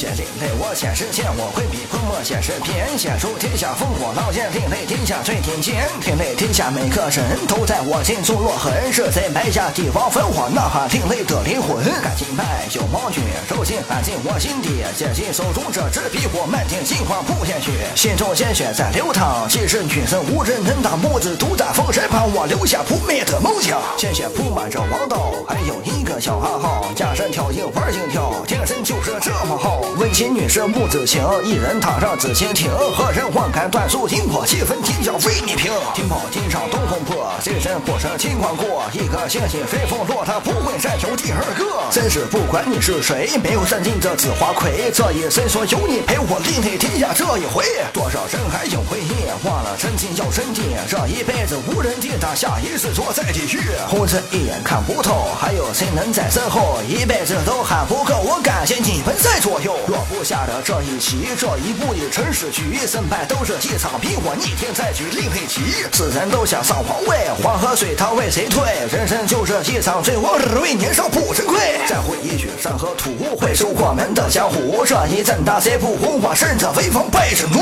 写另类我先实现，我会比泼墨写诗篇，写出天下烽火狼烟，另类天下最顶尖，另类天下每个人都在我心中落痕，是谁埋下帝王烽火呐喊另类的灵魂？感情派有毛军，柔情含进我心底，写进手中这支笔火，漫天星光铺鲜血，心中鲜血在流淌，气势女神无人能挡，木子独在风尘旁，我留下不灭的梦想，鲜血铺满这王道，还有一个小阿豪，假山跳进玩心跳，天生就是这么好。问情女士木子情，一人踏上紫蜻蜓，何人换开断树引火，气氛天下为你平。天炮天上东风破，这身火车轻狂过，一颗星星随风落，他不会再有第二个。真是不管你是谁，没有占尽这紫花魁，这一生说有你陪我另类天下这一回，多少人还有回忆，忘了真情要真谛，这一辈子无人替他，下一世坐在地狱。红尘一眼看不透，还有谁能在身后？一辈子都喊不够，我感谢你们在左右。落不下的这一棋，这一步已成死局，胜败都是一场比我逆天再举另配棋。世人都想上皇位，黄河水他为谁退？人生就是一场醉，我只为年少不珍贵。再会一曲山河图，会收过门的江湖。这一阵大谁不红，我身着威风背着怒。